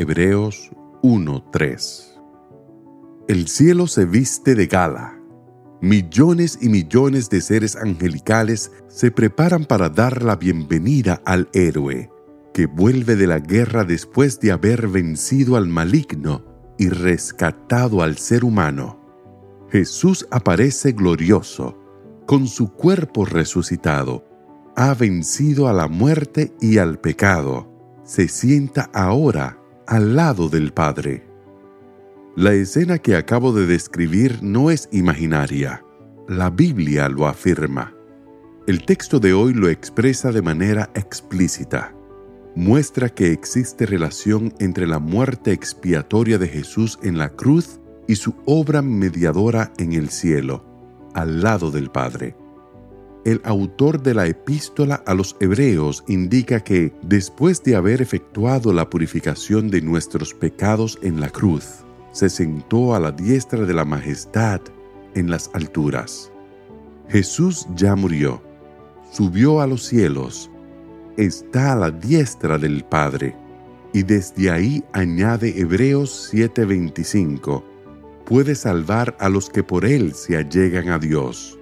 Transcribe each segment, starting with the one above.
Hebreos 1:3 El cielo se viste de gala. Millones y millones de seres angelicales se preparan para dar la bienvenida al héroe, que vuelve de la guerra después de haber vencido al maligno y rescatado al ser humano. Jesús aparece glorioso, con su cuerpo resucitado, ha vencido a la muerte y al pecado, se sienta ahora al lado del Padre. La escena que acabo de describir no es imaginaria. La Biblia lo afirma. El texto de hoy lo expresa de manera explícita. Muestra que existe relación entre la muerte expiatoria de Jesús en la cruz y su obra mediadora en el cielo, al lado del Padre. El autor de la epístola a los hebreos indica que, después de haber efectuado la purificación de nuestros pecados en la cruz, se sentó a la diestra de la majestad en las alturas. Jesús ya murió, subió a los cielos, está a la diestra del Padre, y desde ahí añade Hebreos 7:25, puede salvar a los que por él se allegan a Dios.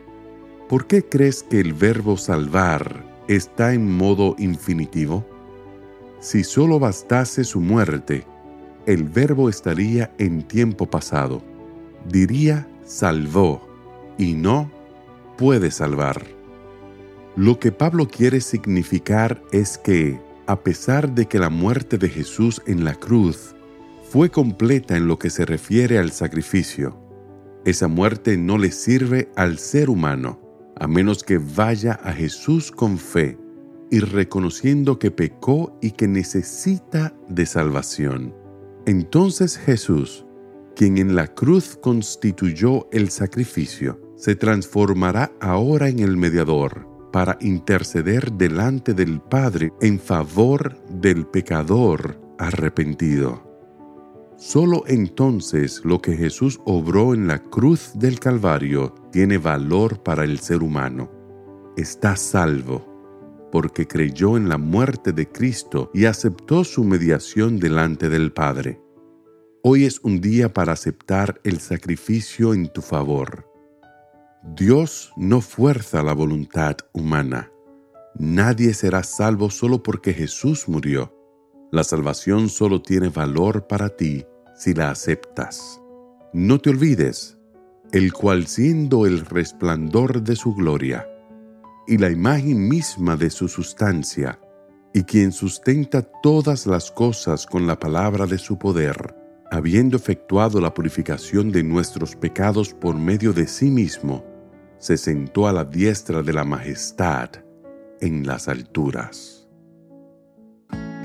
¿Por qué crees que el verbo salvar está en modo infinitivo? Si solo bastase su muerte, el verbo estaría en tiempo pasado. Diría salvó y no puede salvar. Lo que Pablo quiere significar es que, a pesar de que la muerte de Jesús en la cruz fue completa en lo que se refiere al sacrificio, esa muerte no le sirve al ser humano, a menos que vaya a Jesús con fe y reconociendo que pecó y que necesita de salvación. Entonces Jesús, quien en la cruz constituyó el sacrificio, se transformará ahora en el mediador para interceder delante del Padre en favor del pecador arrepentido. Solo entonces lo que Jesús obró en la cruz del Calvario tiene valor para el ser humano. Está salvo porque creyó en la muerte de Cristo y aceptó su mediación delante del Padre. Hoy es un día para aceptar el sacrificio en tu favor. Dios no fuerza la voluntad humana. Nadie será salvo solo porque Jesús murió. La salvación solo tiene valor para ti si la aceptas. No te olvides, el cual siendo el resplandor de su gloria, y la imagen misma de su sustancia, y quien sustenta todas las cosas con la palabra de su poder, habiendo efectuado la purificación de nuestros pecados por medio de sí mismo, se sentó a la diestra de la majestad en las alturas.